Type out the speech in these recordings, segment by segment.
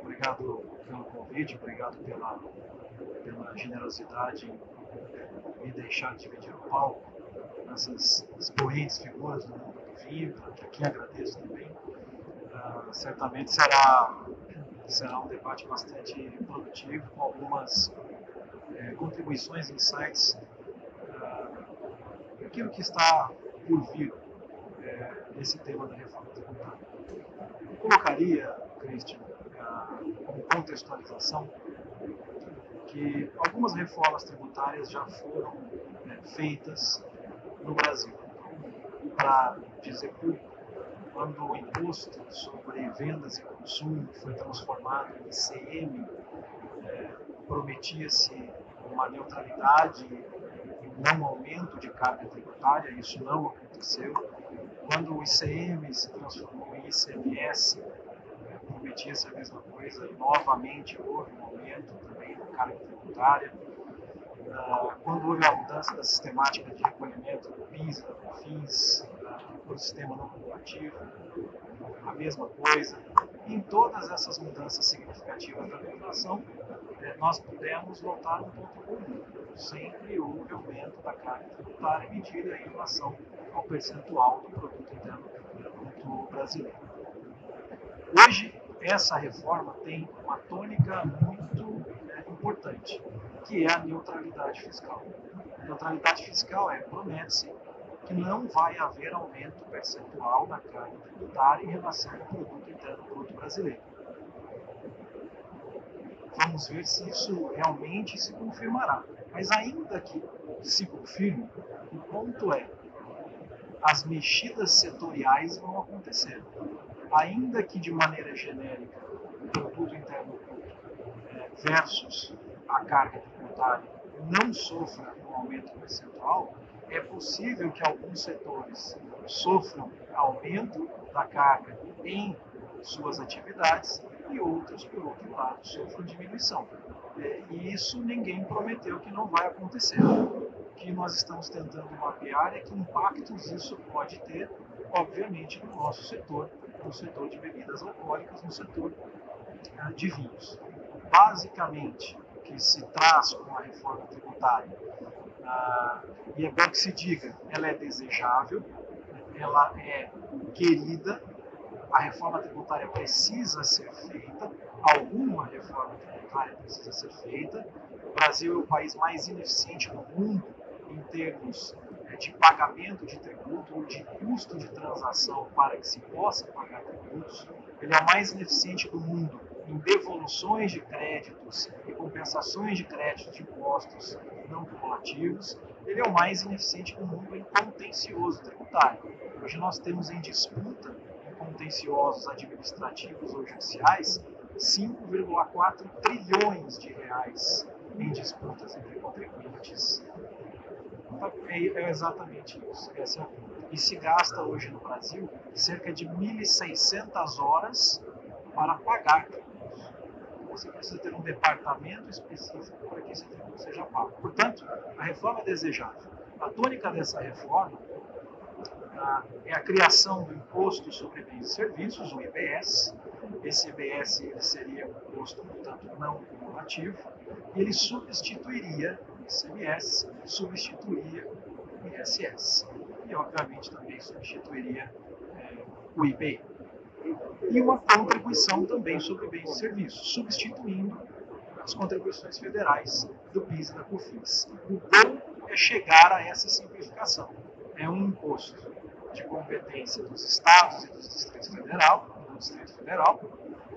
Obrigado pelo convite, obrigado pela, pela generosidade em me deixar dividir o palco nessas expoentes figuras do mundo do vinho, que aqui agradeço também. Uh, certamente será, será um debate bastante produtivo, com algumas é, contribuições, insights, uh, aquilo que está por vir nesse tema da reforma tributária. Eu colocaria, Christian, como contextualização, que algumas reformas tributárias já foram né, feitas no Brasil. Para dizer público, quando o imposto sobre vendas e consumo foi transformado em ICM, é, prometia-se uma neutralidade e um não aumento de carga tributária, isso não aconteceu. Quando o ICM se transformou em ICMS, prometia-se a mesma coisa novamente houve um aumento também da carga tributária. Ah, quando houve a mudança da sistemática de recolhimento do PIS e da COFINS para o sistema não cumulativo, a mesma coisa. Em todas essas mudanças significativas da legislação, eh, nós pudemos notar um ponto comum. Sempre houve aumento da carga tributária medida em relação ao percentual do produto interno bruto brasileiro. Hoje, essa reforma tem uma tônica muito é, importante que é a neutralidade fiscal. A neutralidade fiscal é, promete-se que não vai haver aumento percentual da carga tributária em relação ao produto interno bruto brasileiro. Vamos ver se isso realmente se confirmará. Mas ainda que se confirme, o ponto é as mexidas setoriais vão acontecer. Ainda que de maneira genérica, o produto interno bruto é, versus a carga tributária não sofra um aumento percentual, é possível que alguns setores sofram aumento da carga em suas atividades e outros, por outro lado, sofram diminuição. É, e isso ninguém prometeu que não vai acontecer. O que nós estamos tentando mapear é que impactos isso pode ter, obviamente, no nosso setor, no setor de bebidas alcoólicas, no setor ah, de vinhos. Basicamente, que se traz com a reforma tributária, ah, e é bom que se diga, ela é desejável, ela é querida, a reforma tributária precisa ser feita, alguma reforma tributária precisa ser feita. O Brasil é o país mais ineficiente do mundo em termos de pagamento de tributo ou de custo de transação para que se possa pagar tributos. Ele é o mais ineficiente do mundo em devoluções de créditos e compensações de créditos de impostos não cumulativos, ele é o mais ineficiente do mundo em contencioso tributário. Hoje nós temos em disputa, em contenciosos administrativos ou judiciais, 5,4 trilhões de reais em disputas entre contribuintes. É, é exatamente isso, essa é a. E se gasta hoje no Brasil cerca de 1.600 horas para pagar você precisa ter um departamento específico para que esse tributo seja pago. Portanto, a reforma é desejável. A tônica dessa reforma ah, é a criação do Imposto sobre Bens e Serviços, o IBS. Esse IBS seria um imposto, portanto, não cumulativo, ele substituiria o ICMS, substituiria o ISS. E, obviamente, também substituiria eh, o IBI e uma contribuição também sobre bens e serviços, substituindo as contribuições federais do PIS e da COFINS. O bom é chegar a essa simplificação. É um imposto de competência dos estados e dos distritos federal, do Distrito Federal,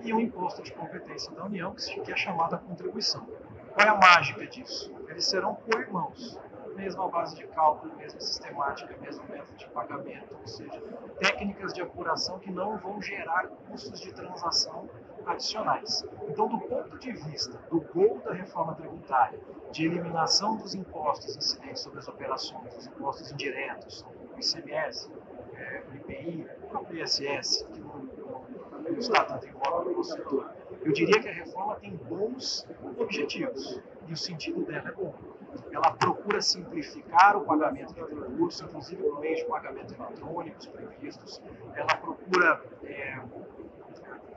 e um imposto de competência da União, que é chamada contribuição. Qual é a mágica disso? Eles serão co-irmãos mesma base de cálculo, mesma sistemática, mesmo método de pagamento, ou seja, técnicas de apuração que não vão gerar custos de transação adicionais. Então, do ponto de vista do gol da reforma tributária, de eliminação dos impostos incidentes sobre as operações, os impostos indiretos, o ICMS, é, o IPI, o ISS, que não, está tanto em voga no setor, eu diria que a reforma tem bons objetivos e o sentido dela é bom. Ela procura simplificar o pagamento de tributos, inclusive por meio de pagamentos eletrônicos previstos, ela procura é,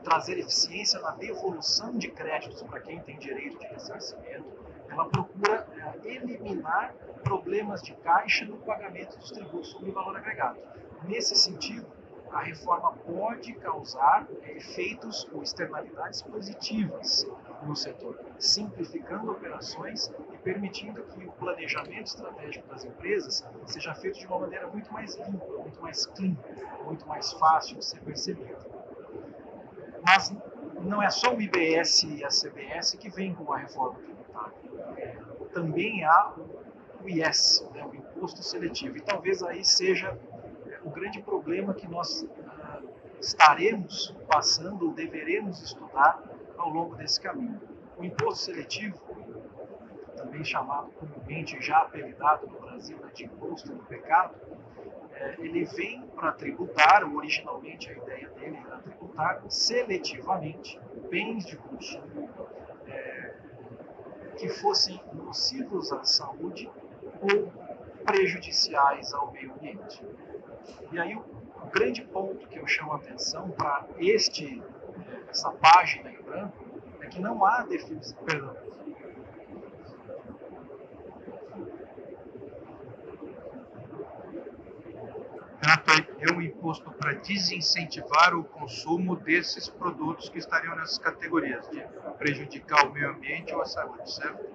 trazer eficiência na devolução de créditos para quem tem direito de ressarcimento, ela procura é, eliminar problemas de caixa no pagamento dos tributos sobre valor agregado. Nesse sentido, a reforma pode causar efeitos ou externalidades positivas no setor, simplificando operações e permitindo que o planejamento estratégico das empresas seja feito de uma maneira muito mais limpa, muito mais clean, muito mais fácil de ser percebido. Mas não é só o IBS e a CBS que vêm com a reforma tributária. Também há o IS, né, o Imposto Seletivo, e talvez aí seja o grande problema que nós uh, estaremos passando ou deveremos estudar ao longo desse caminho. O imposto seletivo, também chamado comumente, já apelidado no Brasil né, de imposto do pecado, é, ele vem para tributar, originalmente a ideia dele era tributar seletivamente bens de consumo é, que fossem nocivos à saúde ou prejudiciais ao meio ambiente. E aí o, grande ponto que eu chamo a atenção para este essa página em branco é que não há definição. Perdão. É um imposto para desincentivar o consumo desses produtos que estariam nessas categorias, de prejudicar o meio ambiente ou a saúde, certo?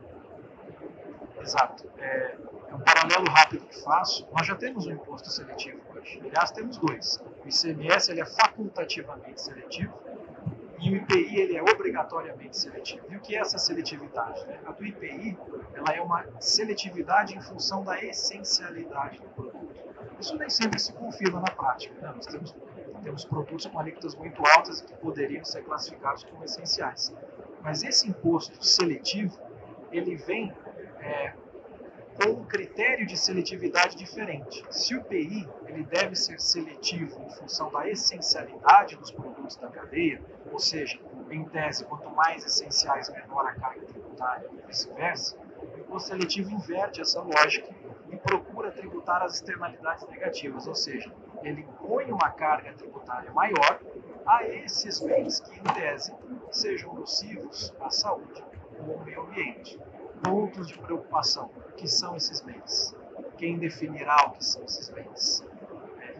Exato. É, um paralelo rápido que faço, nós já temos um imposto seletivo hoje. Aliás, temos dois. O ICMS ele é facultativamente seletivo e o IPI ele é obrigatoriamente seletivo. E o que é essa seletividade? A do IPI ela é uma seletividade em função da essencialidade do produto. Isso nem sempre se confirma na prática. Né? Nós temos, temos produtos com alíquotas muito altas que poderiam ser classificados como essenciais. Mas esse imposto seletivo ele vem é, com um critério de seletividade diferente. Se o PI ele deve ser seletivo em função da essencialidade dos produtos da cadeia, ou seja, em tese, quanto mais essenciais, menor a carga tributária e vice-versa, o imposto seletivo inverte essa lógica e procura tributar as externalidades negativas, ou seja, ele impõe uma carga tributária maior a esses bens que, em tese, sejam nocivos à saúde ou ao meio ambiente pontos de preocupação. O que são esses bens? Quem definirá o que são esses bens?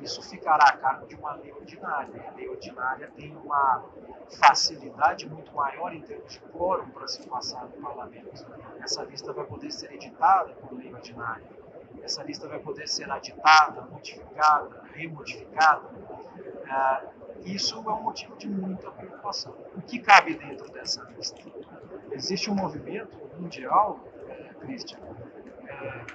Isso ficará a cargo de uma lei ordinária. A lei ordinária tem uma facilidade muito maior em termos de quórum para se passar no parlamento. Essa lista vai poder ser editada por lei ordinária. Essa lista vai poder ser aditada, modificada, remodificada. É, isso é um motivo de muita preocupação. O que cabe dentro dessa lista? Existe um movimento mundial, é, Christian,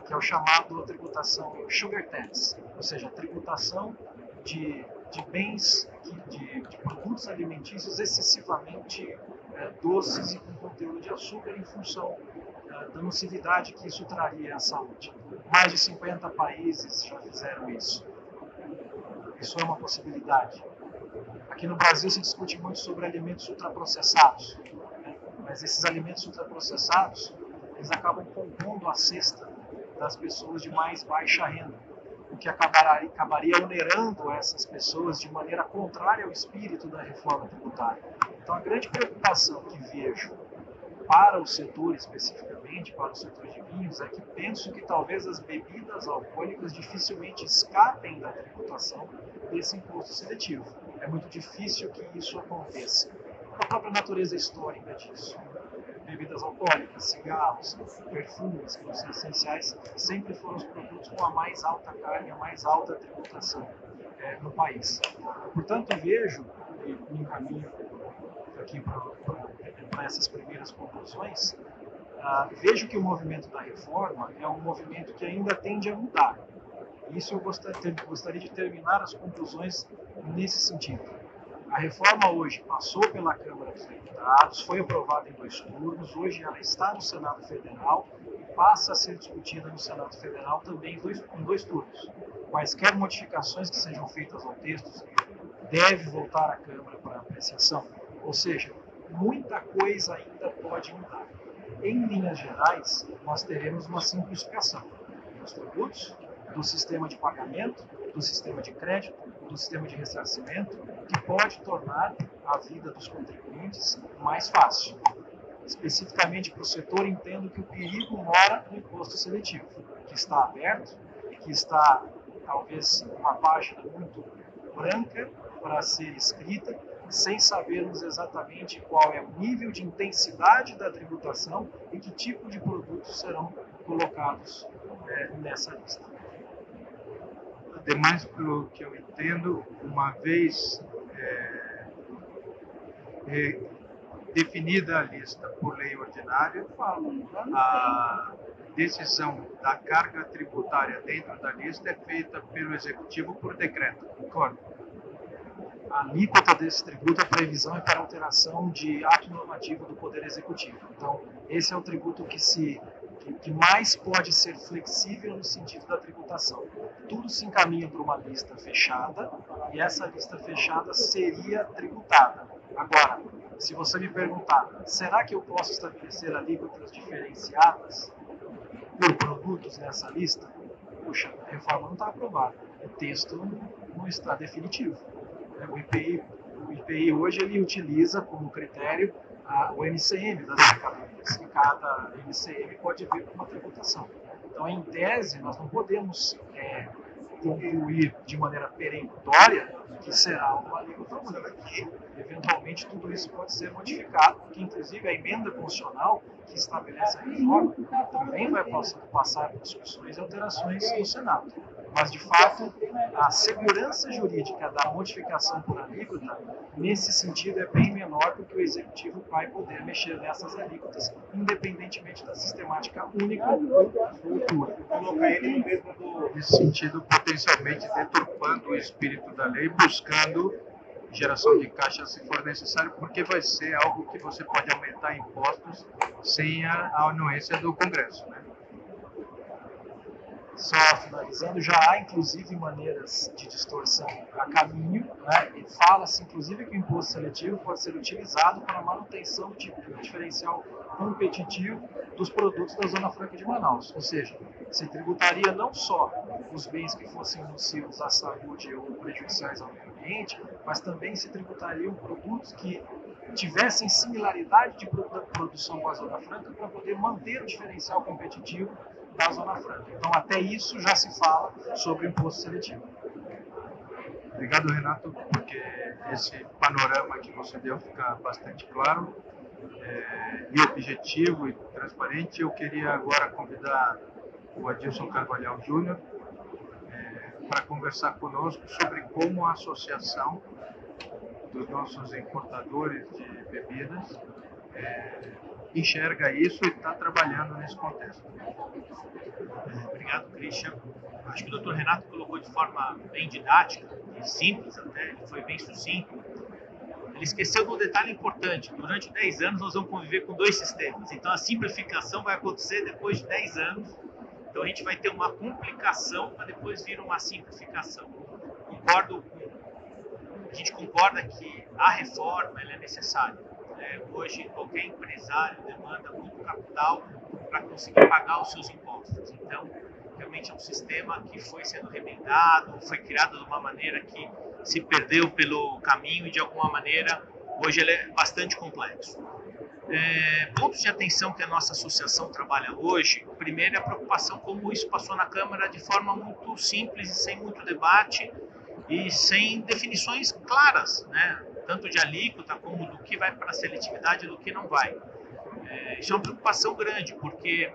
que é o chamado tributação sugar tax, ou seja, tributação de, de bens, de, de, produtos alimentícios excessivamente é, doces e com conteúdo de açúcar em função é, da nocividade que isso traria à saúde. Mais de 50 países já fizeram isso. Isso é uma possibilidade. Aqui no Brasil se discute muito sobre alimentos ultraprocessados mas esses alimentos ultraprocessados, eles acabam compondo a cesta das pessoas de mais baixa renda, o que acabaria, acabaria onerando essas pessoas de maneira contrária ao espírito da reforma tributária. Então, a grande preocupação que vejo para o setor especificamente, para o setor de vinhos, é que penso que talvez as bebidas alcoólicas dificilmente escapem da tributação desse imposto seletivo. É muito difícil que isso aconteça a própria natureza histórica disso. Bebidas alcoólicas, cigarros, perfumes, que são essenciais, sempre foram os produtos com a mais alta carga, a mais alta tributação é, no país. Portanto, vejo, e me encaminho aqui para essas primeiras conclusões, uh, vejo que o movimento da reforma é um movimento que ainda tende a mudar. Isso eu gostaria, gostaria de terminar as conclusões nesse sentido a reforma hoje passou pela Câmara dos Deputados, foi aprovada em dois turnos, hoje ela está no Senado Federal e passa a ser discutida no Senado Federal também em dois, em dois turnos. Quaisquer modificações que sejam feitas ao texto deve voltar à Câmara para apreciação. Ou seja, muita coisa ainda pode mudar. Em linhas gerais, nós teremos uma simplificação dos tributos, do sistema de pagamento, do sistema de crédito, do sistema de ressarcimento, que pode tornar a vida dos contribuintes mais fácil. Especificamente para o setor, entendo que o perigo mora no imposto seletivo, que está aberto, que está talvez uma página muito branca para ser escrita, sem sabermos exatamente qual é o nível de intensidade da tributação e que tipo de produtos serão colocados é, nessa lista. Ademais, pelo que eu entendo, uma vez é, é, definida a lista por lei ordinária, a decisão da carga tributária dentro da lista é feita pelo executivo por decreto. Concordo. A alíquota desse tributo, a previsão é para alteração de ato normativo do Poder Executivo. Então, esse é o tributo que se que mais pode ser flexível no sentido da tributação. Tudo se encaminha para uma lista fechada e essa lista fechada seria tributada. Agora, se você me perguntar, será que eu posso estabelecer alíquotas diferenciadas por produtos nessa lista? Puxa, a reforma não está aprovada, o texto não está definitivo. O IPI, o IPI hoje ele utiliza como critério a, o MCM das mercadorias, e cada MCM pode vir com uma tributação. Então, em tese, nós não podemos é, concluir de maneira peremptória que será uma alíquota única. Eventualmente, tudo isso pode ser modificado, porque, inclusive, a emenda constitucional que estabelece a reforma também vai passar por discussões e alterações no Senado. Mas, de fato, a segurança jurídica da modificação por alíquota, nesse sentido, é bem menor, porque o Executivo vai poder mexer nessas alíquotas, independentemente da sistemática única ou futura. Colocar ele do... Nesse sentido, potencialmente deturpando o espírito da lei, buscando geração de caixa se for necessário, porque vai ser algo que você pode aumentar impostos sem a, a anuência do Congresso. Né? Só finalizando, já há inclusive maneiras de distorção a caminho, né? e fala-se inclusive que o imposto seletivo pode ser utilizado para a manutenção de diferencial competitivo dos produtos da Zona Franca de Manaus. Ou seja, se tributaria não só os bens que fossem nocivos à saúde ou prejudiciais ao meio ambiente, mas também se tributariam produtos que tivessem similaridade de produção com a Zona Franca para poder manter o diferencial competitivo da Zona Franca. Então, até isso já se fala sobre imposto seletivo. Obrigado, Renato, porque esse panorama que você deu fica bastante claro é, e objetivo e transparente. Eu queria agora convidar o Adilson Carvalhal Júnior é, para conversar conosco sobre como a associação dos nossos importadores de bebidas é, enxerga isso e está trabalhando nesse contexto. Obrigado, Christian. Acho que o Dr. Renato colocou de forma bem didática e simples até, ele foi bem sucinto. Ele esqueceu de um detalhe importante. Durante 10 anos nós vamos conviver com dois sistemas. Então a simplificação vai acontecer depois de 10 anos. Então a gente vai ter uma complicação para depois vir uma simplificação. Concordo com... A gente concorda que a reforma é necessária é, hoje, qualquer empresário demanda muito capital para conseguir pagar os seus impostos. Então, realmente é um sistema que foi sendo remendado, foi criado de uma maneira que se perdeu pelo caminho e, de alguma maneira, hoje ele é bastante complexo. É, pontos de atenção que a nossa associação trabalha hoje, primeiro é a preocupação como isso passou na Câmara de forma muito simples e sem muito debate e sem definições claras, né? tanto de alíquota como do que vai para a seletividade e do que não vai. É, isso é uma preocupação grande, porque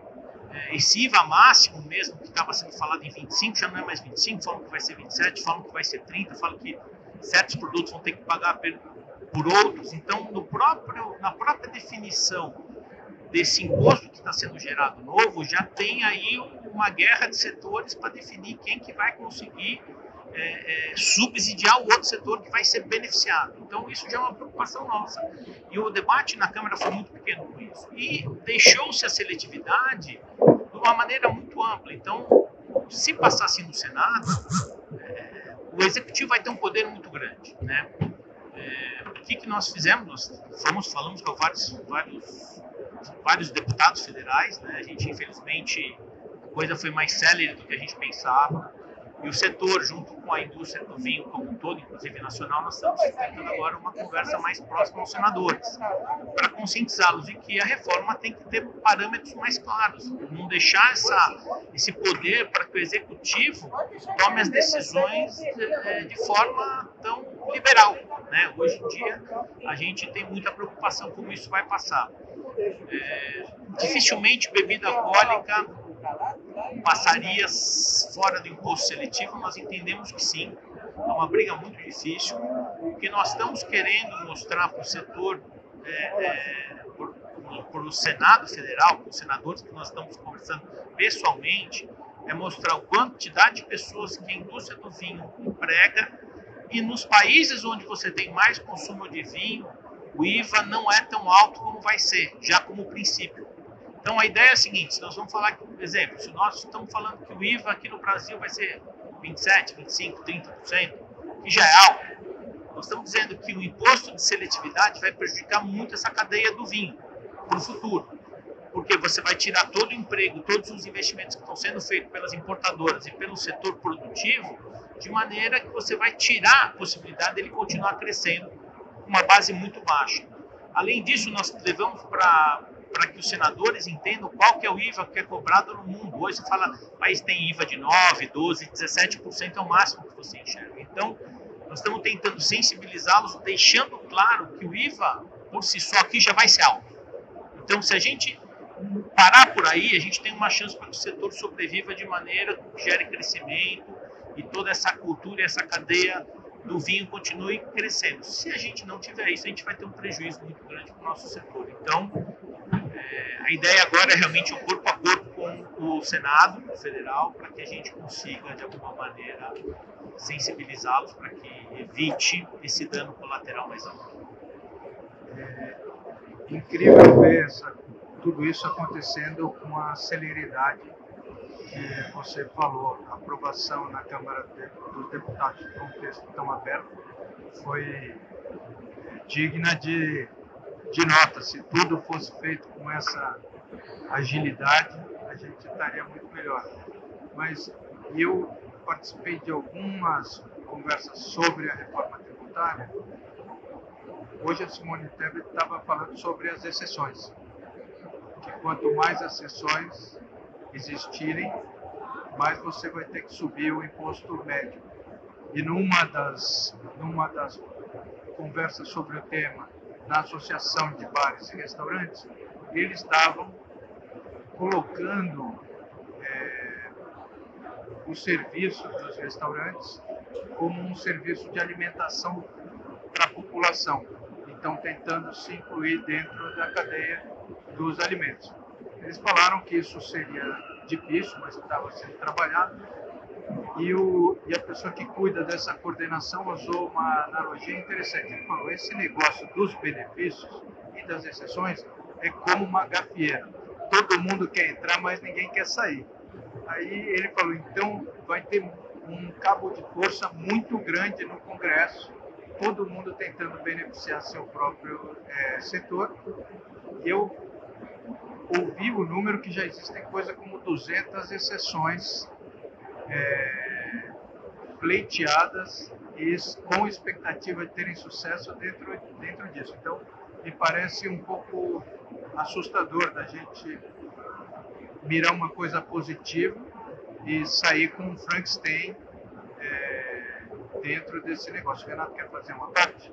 é, esse IVA máximo mesmo, que estava sendo falado em 25, já não é mais 25, falam que vai ser 27, falam que vai ser 30, falam que certos produtos vão ter que pagar por outros. Então, no próprio, na própria definição desse imposto que está sendo gerado novo, já tem aí uma guerra de setores para definir quem que vai conseguir é, é, subsidiar o outro setor que vai ser beneficiado. Então, isso já é uma preocupação nossa. E o debate na Câmara foi muito pequeno com isso. E deixou-se a seletividade de uma maneira muito ampla. Então, se passasse no Senado, é, o Executivo vai ter um poder muito grande. Né? É, o que, que nós fizemos? Nós fomos, falamos com vários, vários, vários deputados federais. Né? A gente, infelizmente, a coisa foi mais célere do que a gente pensava E o setor, junto com a indústria do vinho como um todo, inclusive nacional, nós estamos tentando agora uma conversa mais próxima aos senadores, para conscientizá-los de que a reforma tem que ter parâmetros mais claros, não deixar essa, esse poder para que o executivo tome as decisões de, eh, de forma tão liberal. Né? Hoje em dia, a gente tem muita preocupação como isso vai passar. É, dificilmente bebida alcoólica passaria fora do imposto seletivo, nós entendemos que sim. É uma briga muito difícil. O que nós estamos querendo mostrar para o setor, é, é, para o Senado Federal, para os senadores que nós estamos conversando pessoalmente, é mostrar a quantidade de pessoas que a indústria do vinho emprega e nos países onde você tem mais consumo de vinho, o IVA não é tão alto como vai ser, já como princípio. Então a ideia é a seguinte: se nós vamos falar, por exemplo, se nós estamos falando que o IVA aqui no Brasil vai ser 27, 25, 30%, que já é alto, nós estamos dizendo que o imposto de seletividade vai prejudicar muito essa cadeia do vinho para o futuro. Porque você vai tirar todo o emprego, todos os investimentos que estão sendo feitos pelas importadoras e pelo setor produtivo, de maneira que você vai tirar a possibilidade dele continuar crescendo uma base muito baixa. Além disso, nós levamos para para que os senadores entendam qual que é o IVA que é cobrado no mundo. Hoje você fala, país tem IVA de 9, 12, 17% é o máximo que você enxerga. Então, nós estamos tentando sensibilizá-los, deixando claro que o IVA, por si só, aqui já vai ser alto. Então, se a gente parar por aí, a gente tem uma chance para que o setor sobreviva de maneira que gere crescimento e toda essa cultura e essa cadeia do vinho continue crescendo. Se a gente não tiver isso, a gente vai ter um prejuízo muito grande para o nosso setor. Então, a ideia agora é realmente o corpo a corpo com o Senado Federal para que a gente consiga, de alguma maneira, sensibilizá-los para que evite esse dano colateral mais alto. É incrível ver essa, tudo isso acontecendo com a celeridade que você falou. A aprovação na Câmara dos Deputados com um texto tão aberto foi digna de de nota. Se tudo fosse feito com essa agilidade, a gente estaria muito melhor. Mas eu participei de algumas conversas sobre a reforma tributária. Hoje a Simone Tebet estava falando sobre as exceções. Que quanto mais exceções existirem, mais você vai ter que subir o imposto médio. E numa das, numa das conversas sobre o tema, na Associação de Bares e Restaurantes, eles estavam colocando é, o serviço dos restaurantes como um serviço de alimentação para a população. Então, tentando se incluir dentro da cadeia dos alimentos. Eles falaram que isso seria difícil, mas estava sendo trabalhado e, o, e a pessoa que cuida dessa coordenação usou uma analogia interessante. Ele falou: esse negócio dos benefícios e das exceções é como uma gafieira. Todo mundo quer entrar, mas ninguém quer sair. Aí ele falou: então vai ter um cabo de força muito grande no Congresso, todo mundo tentando beneficiar seu próprio é, setor. Eu ouvi o número que já existem coisa como 200 exceções é, pleiteadas e com expectativa de terem sucesso dentro, dentro disso. Então, me parece um pouco assustador da gente mirar uma coisa positiva e sair com um Frankenstein é, dentro desse negócio. Renato quer fazer uma parte?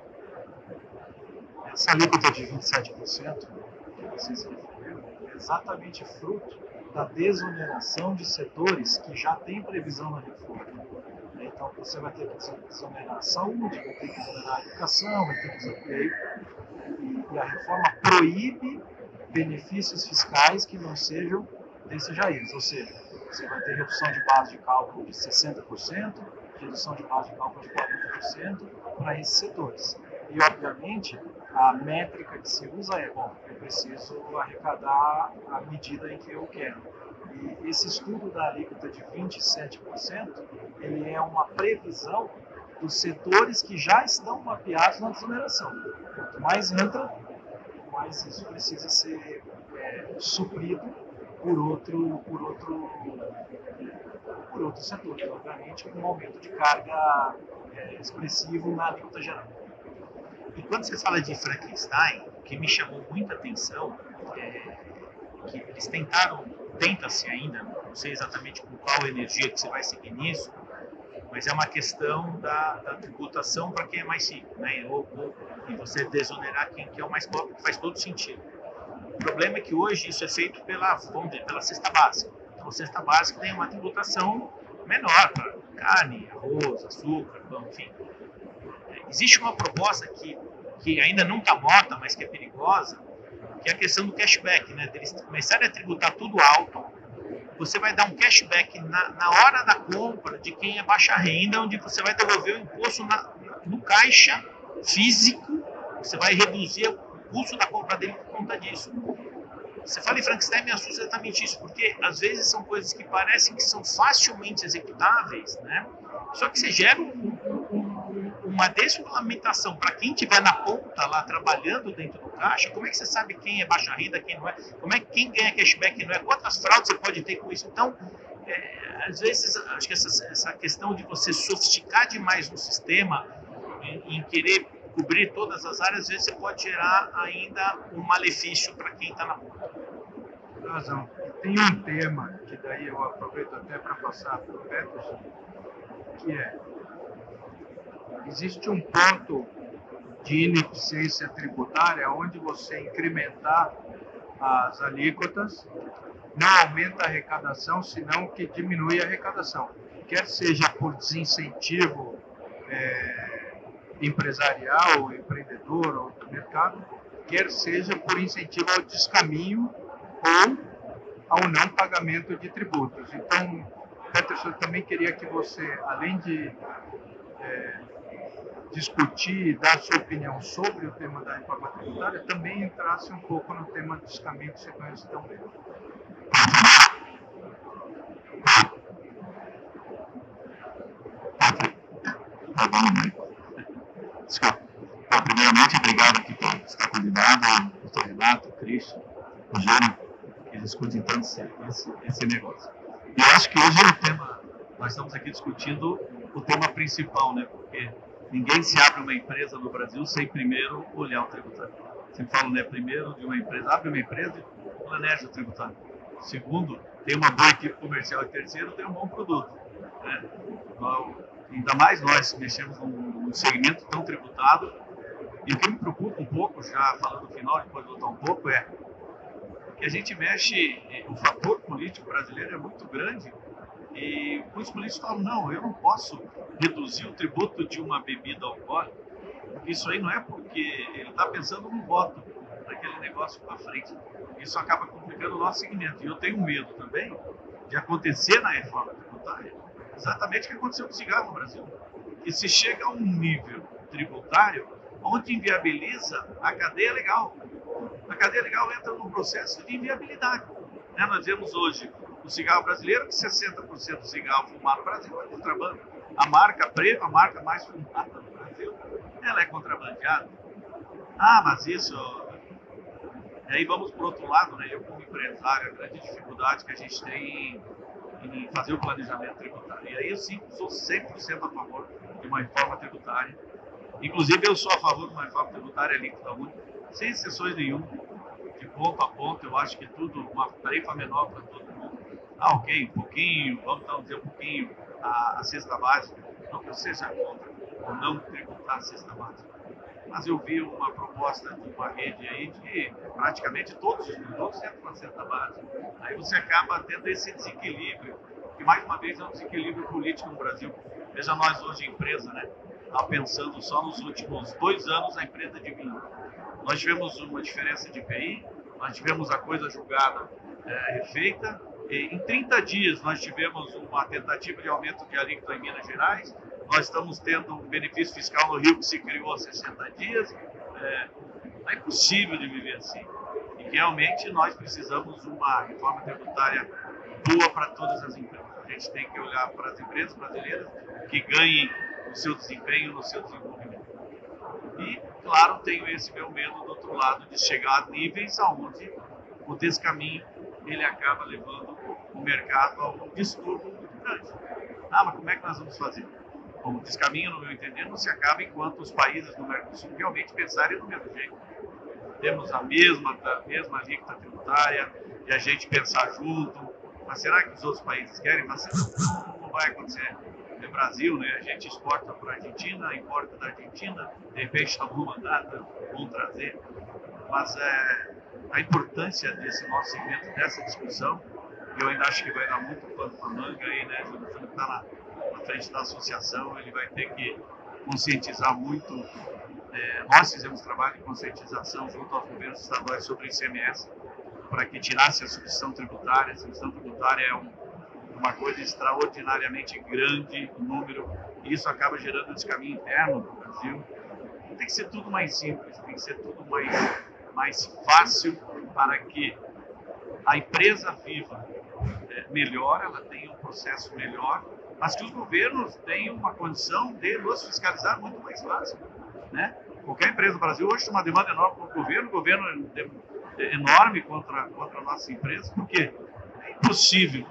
Essa alíquota de 27% que vocês referiram é exatamente fruto da desoneração de setores que já têm previsão na reforma. Então você vai ter que desonerar a saúde, vai ter que desonerar a educação, vai ter que desonerar. E a reforma proíbe benefícios fiscais que não sejam desses jaíres. Ou seja, você vai ter redução de base de cálculo de 60%, redução de base de cálculo de 40% para esses setores. E, obviamente, a métrica que se usa é, bom, eu preciso arrecadar a medida em que eu quero. Esse estudo da alíquota de 27%, ele é uma previsão dos setores que já estão mapeados na desoneração. Quanto mais entra, mais isso precisa ser é, suprido por outro, por outro por outros setores, obviamente, com um aumento de carga é, expressivo na alíquota geral. E quando você fala de Frankenstein, o que me chamou muita atenção é que eles tentaram, tenta-se ainda, não sei exatamente com qual energia que você vai seguir nisso, mas é uma questão da, da tributação para quem é mais rico, né? Ou, ou, e você desonerar quem que é o mais pobre, que faz todo sentido. O problema é que hoje isso é feito pela, vamos dizer, pela cesta básica. Então, a cesta básica tem uma tributação menor para carne, arroz, açúcar, pão, enfim. Existe uma proposta que, que ainda não está morta, mas que é perigosa, que é a questão do cashback, né? Eles começarem a tributar tudo alto, você vai dar um cashback na, na hora da compra de quem é baixa renda, onde você vai devolver o imposto na, no caixa físico, você vai reduzir o custo da compra dele por conta disso. Você fala em Frankenstein, me assusta exatamente isso, porque às vezes são coisas que parecem que são facilmente executáveis, né? Só que você gera um, uma desregulamentação para quem estiver na ponta lá trabalhando dentro do caixa. Como é que você sabe quem é baixa renda, quem não é? Como é que quem ganha cashback, quem não é? Quantas fraudes você pode ter com isso? Então, é, às vezes, acho que essa, essa questão de você sofisticar demais um sistema em, em querer cobrir todas as áreas, às vezes você pode gerar ainda um malefício para quem está na ponta. Razão. Tem um tema que daí eu aproveito até para passar para o Peterson, que é existe um ponto de ineficiência tributária onde você incrementar as alíquotas não aumenta a arrecadação, senão que diminui a arrecadação. Quer seja por desincentivo é, empresarial, empreendedor ou do mercado, quer seja por incentivo ao descaminho ou ao não pagamento de tributos. Então, Peterson, eu também queria que você, além de é, discutir dar sua opinião sobre o tema da reforma tributária, também entrasse um pouco no tema dos caminhos que você conhece tão bem. Desculpa. Bom, primeiramente, obrigado aqui por estar convidado, doutor Renato, Cris, o Júnior, que discutem tanto esse, esse, esse negócio. E eu acho que hoje o tema, nós estamos aqui discutindo o tema principal, né? Porque ninguém se abre uma empresa no Brasil sem primeiro olhar o tributário. Sempre falo, né? Primeiro, de uma empresa, abre uma empresa e planeja o tributário. Segundo, tem uma boa equipe comercial. E terceiro, tem um bom produto. Né? Então, ainda mais nós mexemos num, num segmento tão tributado. E o que me preocupa um pouco, já falando no final, depois voltar um pouco, é que a gente mexe, o fator político brasileiro é muito grande e muitos políticos falam, não, eu não posso reduzir o tributo de uma bebida alcoólica, isso aí não é porque ele está pensando no voto daquele negócio para frente. Isso acaba complicando o nosso segmento. E eu tenho medo também de acontecer na reforma tributária exatamente o que aconteceu com o cigarro no Brasil. Que se chega a um nível tributário onde inviabiliza a cadeia legal. A cadeia legal entra num processo de inviabilidade. Né? Nós vemos hoje o cigarro brasileiro, que 60% do cigarro fumado no Brasil é contrabando. A marca Preto, a marca mais fumada no Brasil, ela é contrabandeada. Ah, mas isso. E aí vamos para o outro lado, né? Eu, como empresário, a grande dificuldade que a gente tem em, fazer o planejamento tributário. E aí eu sim sou 100% a favor de uma reforma tributária. Inclusive, eu sou a favor de uma reforma tributária líquida única, sem exceções nenhuma, de ponto a ponto. Eu acho que tudo, uma tarifa menor para todo mundo ah, ok, um pouquinho, vamos então dizer um pouquinho a, a cesta básica. Não que eu seja contra ou não tributar a cesta básica. Mas eu vi uma proposta de uma rede aí de praticamente todos, todos entram na cesta básica. Aí você acaba tendo esse desequilíbrio, que mais uma vez é um desequilíbrio político no Brasil. Veja nós hoje, empresa, né? Está pensando só nos últimos dois anos a empresa de. Nós tivemos uma diferença de PI, nós tivemos a coisa julgada é, refeita, em 30 dias, nós tivemos uma tentativa de aumento de alíquota em Minas Gerais. Nós estamos tendo um benefício fiscal no Rio que se criou há 60 dias. É, é impossível de viver assim. E realmente nós precisamos de uma reforma tributária boa para todas as empresas. A gente tem que olhar para as empresas brasileiras que ganhem o seu desempenho no seu desenvolvimento. E, claro, tenho esse meu medo do outro lado de chegar a níveis aonde o descaminho ele acaba levando mercado ao distúrbio grande. Ah, mas como é que nós vamos fazer? Bom, o descaminho, no meu entender, não se acaba enquanto os países do Mercosul realmente pensarem do mesmo jeito. Temos a mesma, a mesma alíquota tributária e a gente pensar junto. Mas será que os outros países querem? Mas não, vai acontecer. É Brasil, né? A gente exporta para a Argentina, importa da Argentina, de repente alguma data vão trazer. Mas é, a importância desse nosso segmento, dessa discussão, eu ainda acho que vai dar muito pano para manga aí, né? O Júnior está na, na, frente da associação, ele vai ter que conscientizar muito. É, nós fizemos trabalho de conscientização junto aos governos estaduais sobre o ICMS, para que tirasse a substituição tributária. A substituição tributária é um, uma coisa extraordinariamente grande, o número, e isso acaba gerando um descaminho interno do Brasil. Tem que ser tudo mais simples, tem que ser tudo mais, mais fácil para que a empresa viva melhor, ela tenha um processo melhor, mas que os governos tenham uma condição de nos fiscalizar muito mais fácil. Né? Qualquer empresa do Brasil hoje tem uma demanda enorme para o governo, o governo é, é enorme contra, contra a nossa empresa, porque é impossível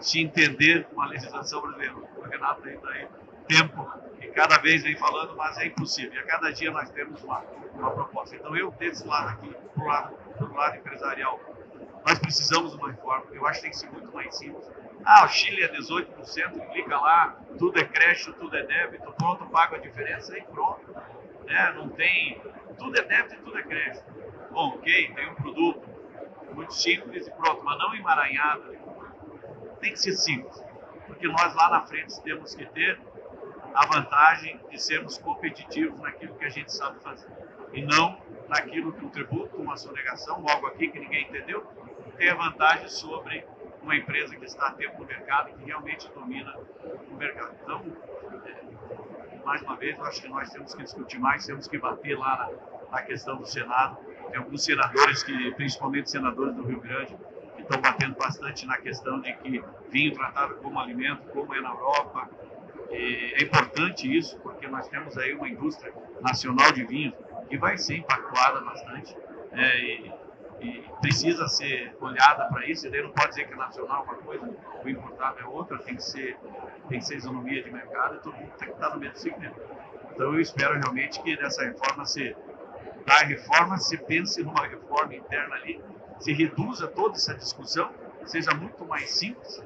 se entender uma legislação brasileira. O Renato ainda aí tempo e cada vez vem falando, mas é impossível. E a cada dia nós temos uma, uma proposta. Então eu, desse lado aqui, do lado, do lado empresarial, nós precisamos de uma reforma. Eu acho que tem que ser muito mais simples. Ah, o Chile é 18%, clica lá, tudo é crédito, tudo é débito, pronto, paga a diferença e pronto. Né? Não tem. Tudo é débito e tudo é crédito. Bom, ok, tem um produto muito simples e pronto, mas não emaranhado. Tem que ser simples, porque nós lá na frente temos que ter a vantagem de sermos competitivos naquilo que a gente sabe fazer e não naquilo que um tributo, uma sonegação, algo aqui que ninguém entendeu, tem a vantagem sobre uma empresa que está a tempo no mercado e que realmente domina o mercado. Então, é, mais uma vez, eu acho que nós temos que discutir mais, temos que bater lá na, na questão do Senado. Tem alguns senadores, que, principalmente senadores do Rio Grande, que estão batendo bastante na questão de que vinho tratado como alimento, como é na Europa, é importante isso, porque nós temos aí uma indústria nacional de vinho que vai ser impactada bastante é, e, e, precisa ser olhada para isso. E daí não pode dizer que é nacional uma coisa, o importado é outra, tem que ser, tem que ser isonomia de mercado e todo mundo tem que estar no mesmo segmento. Então eu espero realmente que nessa reforma se, da reforma se pense numa reforma interna ali, se reduza toda essa discussão, seja muito mais simples,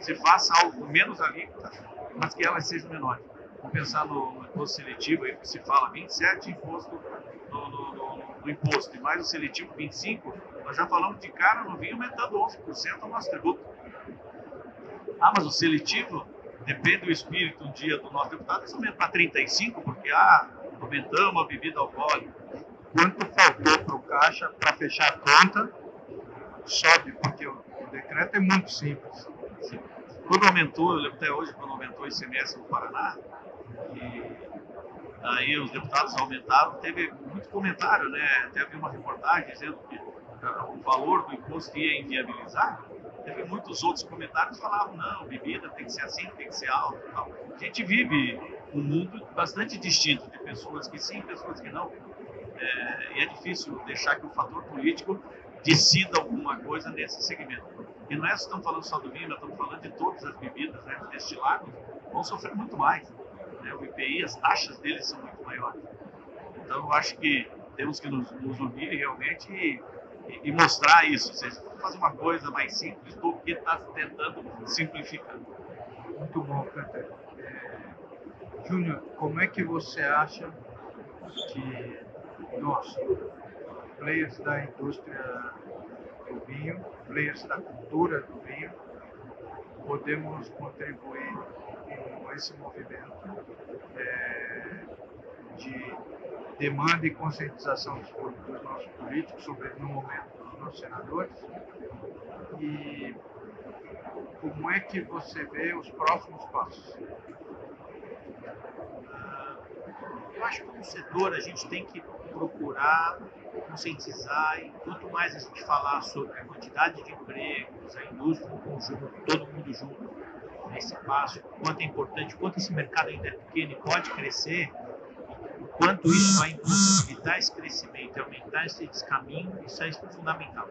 se faça algo menos alíquota mas que elas sejam menores. Vamos pensar no, no imposto seletivo, aí se fala 27 imposto no, no, no, imposto, e mais o seletivo 25, nós já falamos de cara no vinho aumentando 11% o nosso tributo. Ah, mas o seletivo depende do espírito um dia do nosso deputado, isso aumenta para 35, porque ah, aumentamos a bebida alcoólica. Quanto faltou para o Caixa para fechar a conta, sobe, porque o, decreto é muito simples. Sim. Quando aumentou, eu lembro até hoje, quando aumentou o ICMS no Paraná, e aí os deputados aumentaram, teve muito comentário, né? Havia uma reportagem dizendo que uh, o valor do imposto ia inviabilizar. Teve muitos outros comentários que falavam, não, bebida tem que ser assim, tem que ser alto tal. A gente vive um mundo bastante distinto de pessoas que sim, pessoas que não. É, e é difícil deixar que o fator político decida alguma coisa nesse segmento. E não é só estamos falando só do vinho, nós estamos falando de todas as bebidas né, destiladas, vão sofrer muito mais. Né? O IPI, as taxas deles são muito maiores. Então, eu acho que temos que nos, nos unir realmente e, e, mostrar isso. Ou seja, fazer uma coisa mais simples do que está tentando simplificar. Muito bom, Peter. É, Júnior, como é que você acha que nós, players da indústria do vinho, players da cultura do vinho, podemos contribuir com esse movimento é, de demanda e conscientização dos, dos nossos políticos, sobre no momento dos nossos senadores, e como é que você vê os próximos passos? Eu acho que como setor a gente tem que procurar conscientizar e quanto mais a gente falar sobre a quantidade de empregos, a indústria no conjunto, todo mundo junto nesse passo, quanto é importante, quanto esse mercado ainda é pequeno e pode crescer, o quanto isso vai possibilitar esse crescimento aumentar esse caminho, isso é fundamental.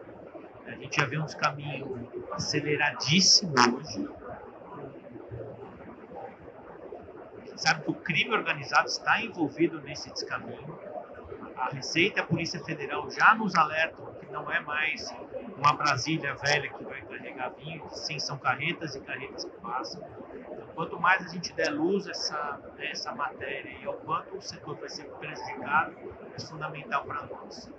A gente já vê um descaminho aceleradíssimo hoje, sabe que o crime organizado está envolvido nesse descaminho. A Receita a Polícia Federal já nos alertam que não é mais uma Brasília velha que vai carregar vinho, sim, são carretas e carretas que passam. Então, quanto mais a gente der luz a essa, essa matéria e ao quanto o setor vai ser prejudicado, é fundamental para nós.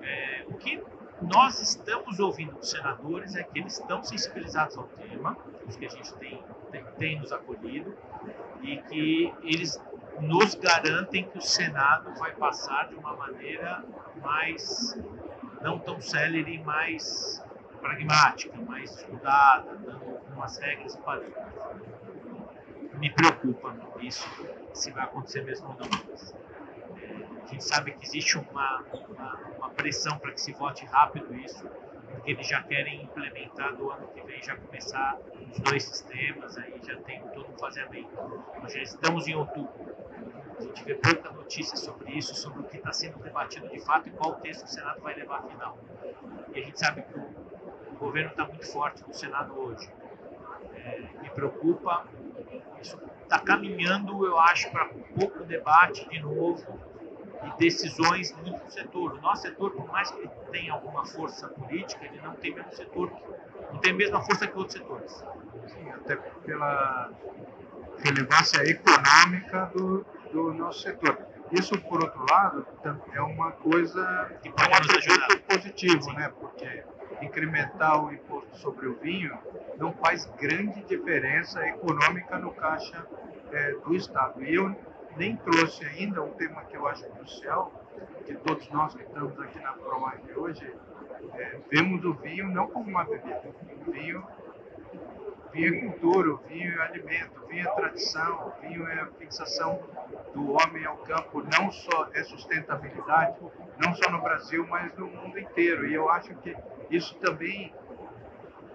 É, o que nós estamos ouvindo dos senadores é que eles estão sensibilizados ao tema, os que a gente tem, tem, tem nos acolhido, e que eles nos garantem que o Senado vai passar de uma maneira mais não tão célere, mais pragmática, mais estudada, dando algumas regras padrões. Me preocupa isso, se vai acontecer mesmo ou não a gente sabe que existe uma, uma, uma pressão para que se vote rápido isso, porque eles já querem implementar do ano que vem, já começar os dois sistemas, aí já tem todo um faseamento. Nós já estamos em outubro. A gente vê pouca notícia sobre isso, sobre o que está sendo debatido de fato e qual texto o Senado vai levar final. E a gente sabe que o, governo está muito forte no Senado hoje. É, me preocupa, isso está caminhando, eu acho, para pouco debate de novo e decisões no setor. O nosso setor, por mais que ele tenha alguma força política, ele não tem mesmo setor, não tem a mesma força que outros setores. Sim, até pela relevância econômica do, do nosso setor. Isso, por outro lado, é uma coisa que é pode um nos ajudar. atributo positivo, Sim. né? Porque incrementar o imposto sobre o vinho não faz grande diferença econômica no caixa eh, do Estado. E eu nem trouxe ainda um tema que eu acho crucial, que todos nós que estamos aqui na ProLive hoje eh, vemos o vinho não como uma bebida, o vinho vinho é cultura, o vinho é alimento, o vinho é tradição, o vinho é a fixação do homem ao campo, não só é sustentabilidade, não só no Brasil, mas no mundo inteiro. E eu acho que isso também,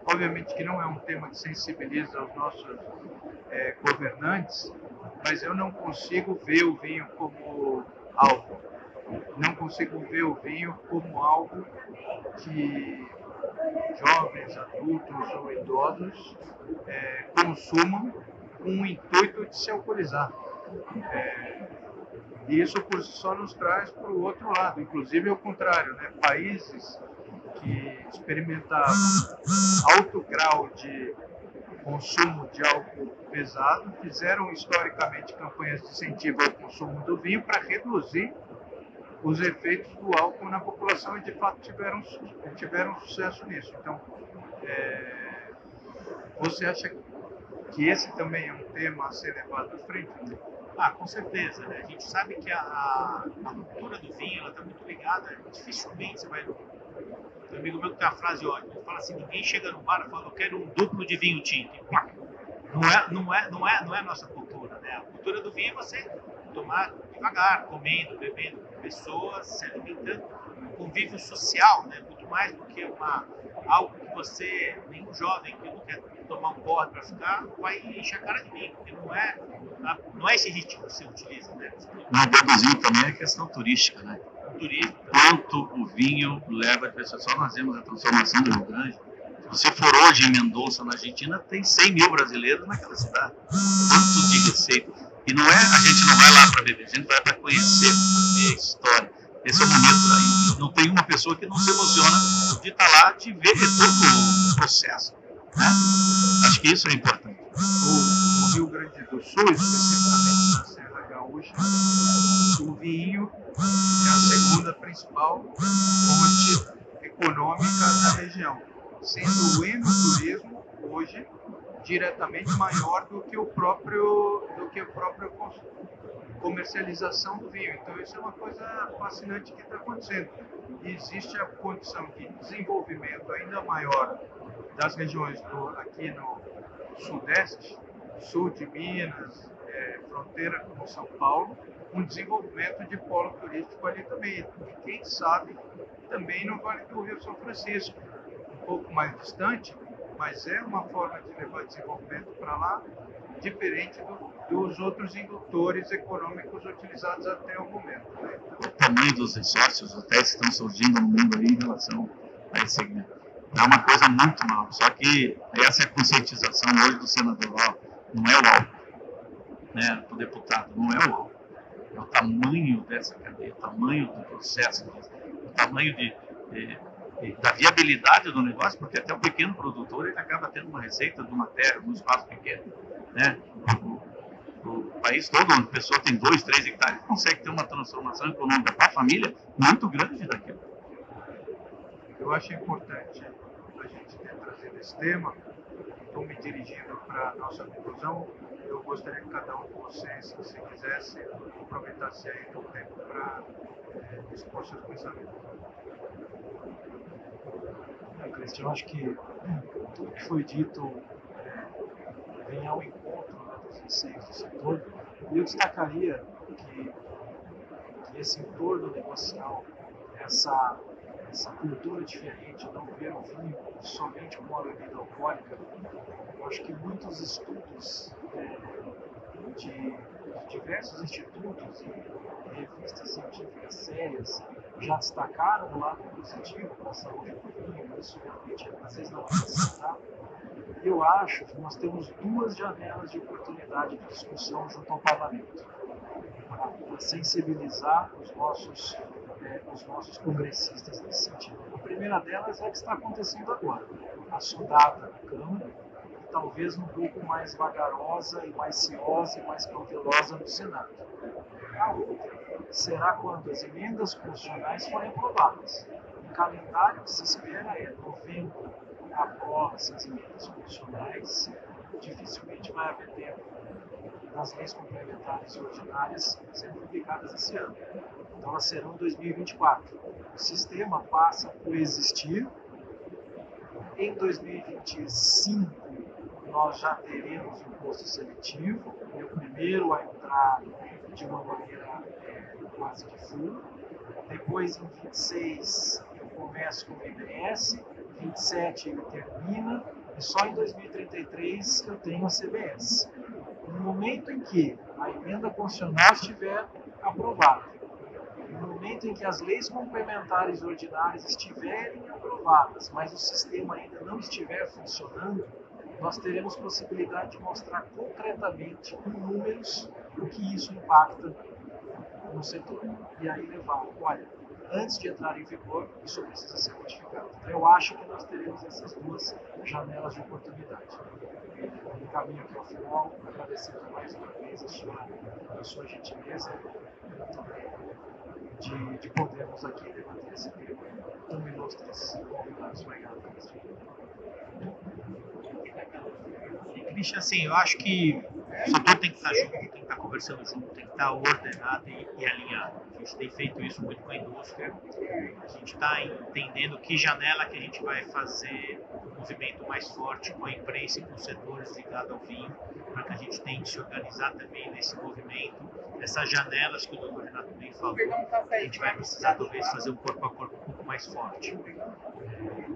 obviamente que não é um tema que sensibiliza os nossos eh, governantes, mas eu não consigo ver o vinho como algo. Não consigo ver o vinho como algo que jovens, adultos ou idosos eh, consumam com o intuito de se alcoolizar. Eh, e isso por si só nos traz para o outro lado, inclusive ao contrário, né? países que experimentavam alto grau de consumo de álcool pesado fizeram historicamente campanhas de incentivo ao consumo do vinho para reduzir os efeitos do álcool na população e de fato tiveram, tiveram sucesso nisso. Então, é, você acha que esse também é um tema a ser levado à frente? né? Ah, com certeza. Né? A gente sabe que a, a, a cultura do vinho está muito ligada. Dificilmente você vai. Um amigo meu que tem uma frase ótima. Ele fala assim: ninguém chega no bar e fala, eu quero um duplo de vinho tinto. Não é, não é, não é, não é a nossa cultura. Né? A cultura do vinho é você tomar devagar, comendo, bebendo pessoas, se alimentando. Um convívio social, né? muito mais do que uma, algo que você, nenhum jovem que não quer tomar um porre para ficar, vai encher a cara de mim, porque não é, não é esse ritmo que você utiliza, né? Não deduzir também a questão turística, né? O turismo, Quanto o vinho leva de pessoas. Só nós vemos a transformação do Rio Grande. Se você for hoje em Mendonça, na Argentina, tem 100 mil brasileiros naquela cidade. Quanto de receita. E não é, a gente não vai lá para beber, a gente vai para conhecer a história. Esse é o momento. Não tem uma pessoa que não se emociona de estar lá, de ver todo o processo. Né? Acho que isso é importante. O, o Rio Grande do Sul, especificamente na Serra Gaúcha, o vinho é a segunda principal fonte econômica da região, sendo o enoturismo hoje diretamente maior do que o próprio do que o próprio comercialização do vinho. Então isso é uma coisa fascinante que está acontecendo. Existe a condição de desenvolvimento ainda maior das regiões do, aqui no sudeste, sul de Minas, eh, fronteira com São Paulo, um desenvolvimento de polo turístico ali também. E quem sabe também no Vale do Rio São Francisco, um pouco mais distante, mas é uma forma de levar desenvolvimento para lá, diferente do- dos outros indutores econômicos utilizados até o momento. né? Então, tamanho dos hotéis que estão surgindo no mundo aí em relação a esse segmento. É uma coisa muito nova. Só que essa é a conscientização hoje do senador. Ó, não é o álcool. né, para o deputado, não é o, é o tamanho dessa cadeia, o tamanho do processo, o tamanho de, de, da viabilidade do negócio, porque até o pequeno produtor ele acaba tendo uma receita de uma terra, um espaço pequeno. Né? O, o, país todo, onde a pessoa tem dois, três hectares, consegue ter uma transformação econômica para a família muito grande daquilo. Eu acho importante a gente ter trazido esse tema. Estou me dirigindo para a nossa conclusão. Eu gostaria que cada um de vocês, se quisesse, aproveitasse aí o tempo para é, expor seus pensamentos. É, Cristian, acho que tudo que foi dito vem ao encontro né, dos receios do setor. E eu destacaria que, que esse entorno negocial, essa essa cultura diferente, não ver o vinho somente como uma bebida alcoólica. Eu acho que muitos estudos é, de, de, diversos institutos e revistas científicas sérias já destacaram o lado positivo da saúde vinho, isso realmente às vezes não é acessado. E eu acho que nós temos duas janelas de oportunidade de discussão junto ao parlamento para sensibilizar os nossos é, os nossos congressistas nesse sentido. A primeira delas é a que está acontecendo agora, a sondada na Câmara, talvez um pouco mais vagarosa e mais ciosa e mais cautelosa no Senado. A outra será quando as emendas constitucionais forem aprovadas. O calendário que se espera é novembro aprova essas emendas constitucionais, dificilmente vai haver tempo das leis complementares e ordinárias sendo publicadas esse ano. Então elas serão em 2024. O sistema passa por existir. Em 2025 nós já teremos o imposto seletivo, e o primeiro a entrar de uma maneira quase que full. Depois em 26 eu começo com o IBS, 27 ele termina, e só em 2033 eu tenho a CBS. No momento em que a emenda constitucional estiver aprovada, no momento em que as leis complementares ordinárias estiverem aprovadas, mas o sistema ainda não estiver funcionando, nós teremos possibilidade de mostrar concretamente, com números, o que isso impacta no setor. E aí levar, olha, antes de entrar em vigor, isso precisa ser modificado. Então, eu acho que nós teremos essas duas janelas de oportunidade. No caminho aqui ao final, agradecendo mais uma vez a sua, a sua gentileza de, de podermos aqui debater esse tema com ilustres convidados. Obrigado, Christian, assim, eu acho que o setor tem que estar junto, tem que estar conversando junto, tem que estar ordenado e, e alinhado. A gente tem feito isso muito com a indústria. A gente está entendendo que janela que a gente vai fazer um movimento mais forte com a imprensa e com os setores ligados ao vinho, para que a gente tente se organizar também nesse movimento. Essas janelas que o doutor Renato bem falou, a gente vai precisar talvez fazer um corpo a corpo um pouco mais forte.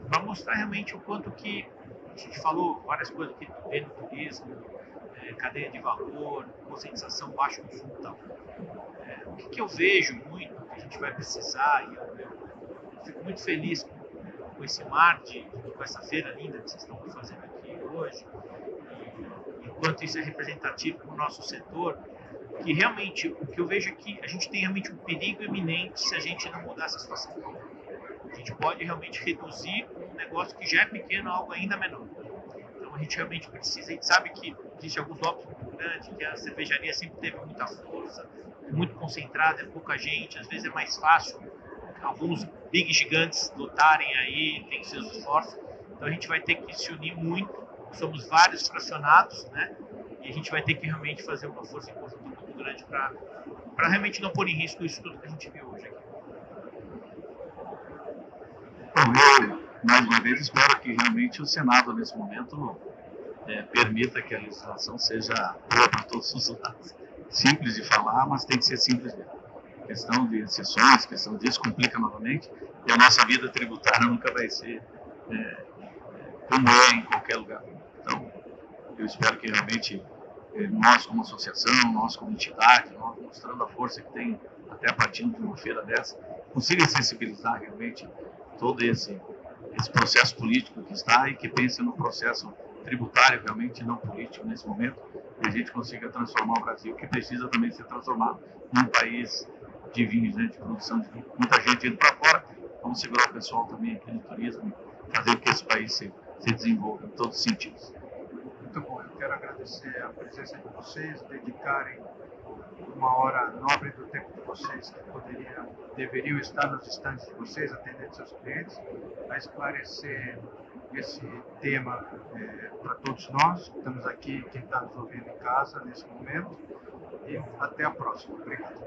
Para mostrar realmente o quanto que a gente falou várias coisas aqui do turismo, é, cadeia de valor, conscientização, baixo consumo tal. É, o que, que, eu vejo muito que a gente vai precisar, e eu, eu fico muito feliz com, com, esse mar, de, com essa feira linda que vocês estão fazendo aqui hoje, e, e quanto isso é representativo para o nosso setor, que realmente o que eu vejo é a gente tem realmente um perigo iminente se a gente não mudar essa situação. A gente pode realmente reduzir um negócio que já é pequeno a algo ainda menor. Então a gente realmente precisa, a gente sabe que existe alguns lobbies muito grandes, que a cervejaria sempre teve muita força, muito concentrada, é pouca gente, às vezes é mais fácil alguns big gigantes lutarem aí, tem seus esforços. Então a gente vai ter que se unir muito, somos vários fracionados, né? E a gente vai ter que realmente fazer uma força em conjunto muito grande para realmente não pôr em risco isso tudo que a gente viu hoje aqui. Bom, eu, mais uma vez, espero que realmente o Senado, nesse momento, é, permita que a legislação seja boa para todos os lados. Simples de falar, mas tem que ser simples mesmo. Questão de exceções, questão disso, complica novamente, e a nossa vida tributária nunca vai ser é, como é em qualquer lugar. Então, eu espero que realmente é, nós, como associação, nós, como entidade, nós mostrando a força que tem até a partir de uma feira dessa, consiga sensibilizar realmente todo esse, esse processo político que está e que pense no processo tributário realmente não político nesse momento, e a gente consiga transformar o Brasil, que precisa também ser transformado num país de vinhos, né, de produção de vinho. Muita gente indo para fora, vamos segurar o pessoal também aqui no turismo, fazer com que esse país se, se desenvolva em todos os sentidos. Muito bom, eu quero agradecer a presença de vocês, dedicarem uma hora nobre do tempo de vocês que poderiam, deveriam estar nos estandes de vocês, atendendo seus clientes, a esclarecer esse tema é, para todos nós. Estamos aqui, quem está nos ouvindo em casa nesse momento. E até a próxima. Obrigado.